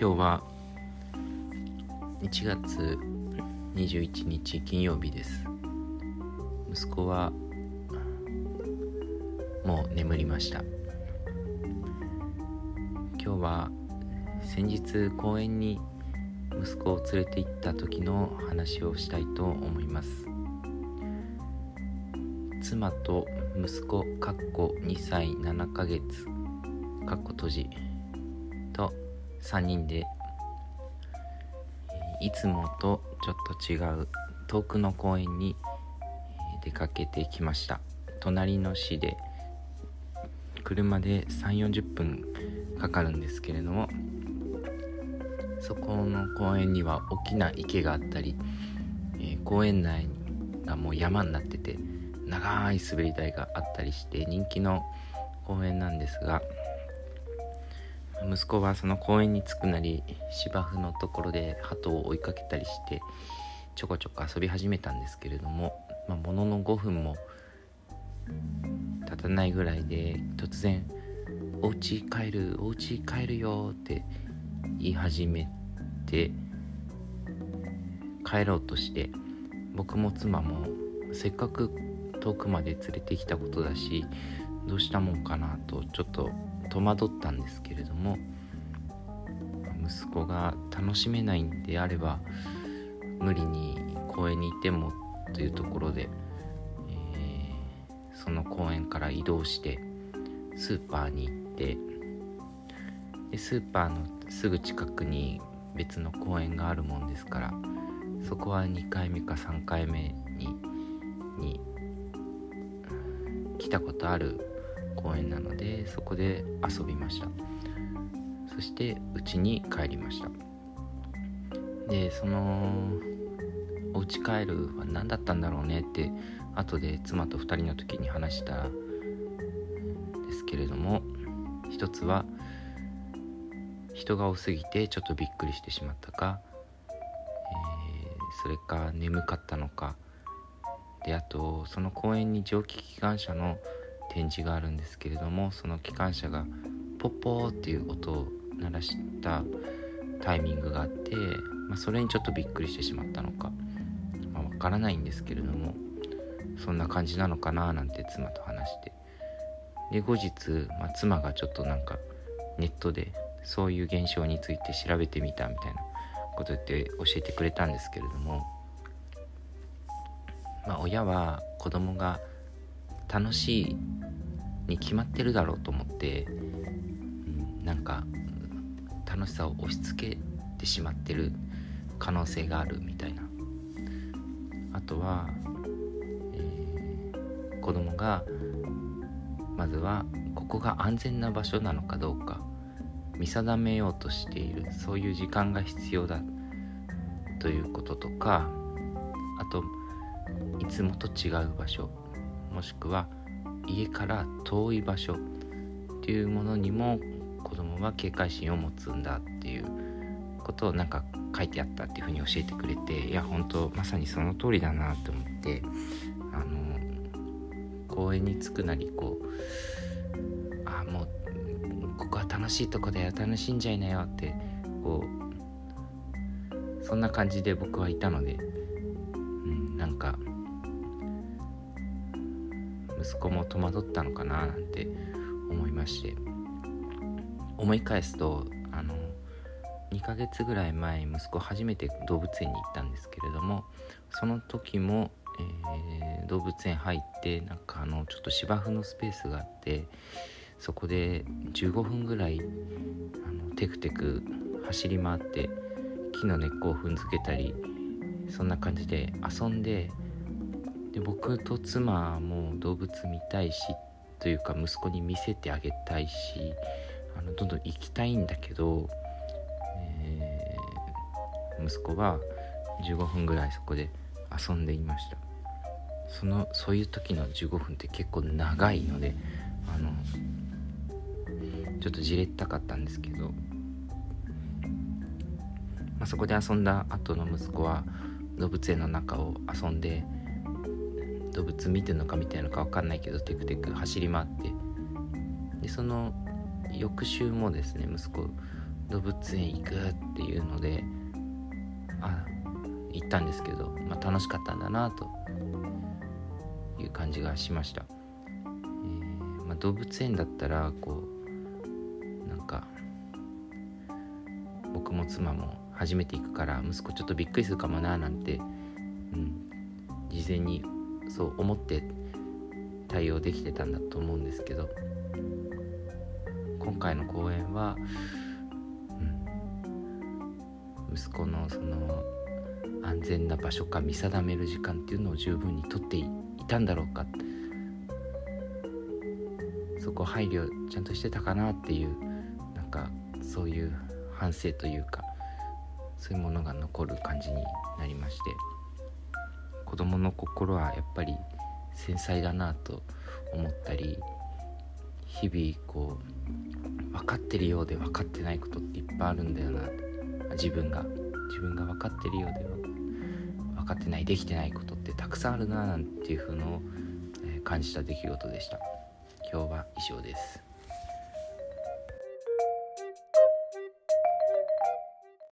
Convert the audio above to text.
今日は1月21日金曜日です。息子はもう眠りました。今日は先日公園に息子を連れて行った時の話をしたいと思います。妻と息子かっこ2歳7ヶ月かっこ閉じと3人で。いつもとちょっと違う遠くの公園に出かけてきました。隣の市で車で3 4 0分かかるんですけれどもそこの公園には大きな池があったり、え、公園内がもう山になってて長い滑り台があったりして人気の公園なんですが息子はその公園に着くなり芝生のところで鳩を追いかけたりしてちょこちょこ遊び始めたんですけれども、まあ、ものの5分も経たないぐらいで突然「お家帰るお家帰るよ」って言い始めて帰ろうとして僕も妻もせっかく遠くまで連れてきたことだしどうしたもんかなとちょっと戸惑ったんですけれども息子が楽しめないんであれば無理に公園にいてもというところで、えー、その公園から移動してスーパーに行ってでスーパーのすぐ近くに別の公園があるもんですからそこは2回目か3回目にに来たことある公園なのでそこで遊びました。そして家に帰りました。でそのお家帰るは何だったんだろうねって後で妻と2人の時に話したんですけれども一つは人が多すぎてちょっとびっくりしてしまったか、えー、それか眠かったのか。であとその公園に蒸気機関車の展示があるんですけれどもその機関車がポッポーっていう音を鳴らしたタイミングがあって、まあ、それにちょっとびっくりしてしまったのか、まあ、からないんですけれどもそんな感じなのかななんて妻と話して。で後日、まあ、妻がちょっとなんかネットでそういう現象について調べてみたみたいなこと言って教えてくれたんですけれどもまあ親は子供が楽しいに決まってるだろうと思って、うん、なんか楽しさを押し付けてしまってる可能性があるみたいな。あとは、えー、子供がまずはここが安全な場所なのかどうか見定めようとしているそういう時間が必要だということとかあといつもと違う場所もしくは家から遠い場所っていうものにも子供は警戒心を持つんだっていうことをなんか書いてあったっていうふうに教えてくれていや本当まさにその通りだなと思ってあの公園に着くなりこうあもうここは楽しいとこだよ楽しんじゃいなよってこうそんな感じで僕はいたので、息子も戸惑ったのかななんて思いまして思い返すとあの2ヶ月ぐらい前息子初めて動物園に行ったんですけれどもその時も、えー、動物園入ってなんかあのちょっと芝生のスペースがあってそこで15分ぐらいあのテクテク走り回って木の根っこを踏んづけたりそんな感じで遊んでで僕と妻も動物見たいしというか息子に見せてあげたいしあのどんどん行きたいんだけど、えー、息子は15分ぐらいそこで遊んでいました。そのそういう時の15分って結構長いのであのちょっとじれったかったんですけど、まあ、そこで遊んだ後の息子は動物園の中を遊んで動物見てるのか見てるのか分かんないけどテクテク走り回って。でその翌週もですね息子動物園行くっていうのであ行ったんですけど、まあ、楽しかったんだなという感じがしました、えー、まあ、動物園だったらこうなんか僕も妻も初めて行くから息子ちょっとびっくりするかもななんて、うん、事前にそう思って対応できてたんだと思うんですけど今回の公演は、うん、息子のその安全な場所か見定める時間っていうのを十分にとっていたんだろうか。そこ配慮ちゃんとしてたかなっていうなんかそういう反省というかそういうものが残る感じになりまして。子供の心はやっぱり繊細だなと思ったり日々こう分かってるようで分かってないことっていっぱいあるんだよな。自分が。自分が分かってるようで分かってないできてないことってたくさんあるななんていうの感じた出来事でした。今日は以上です。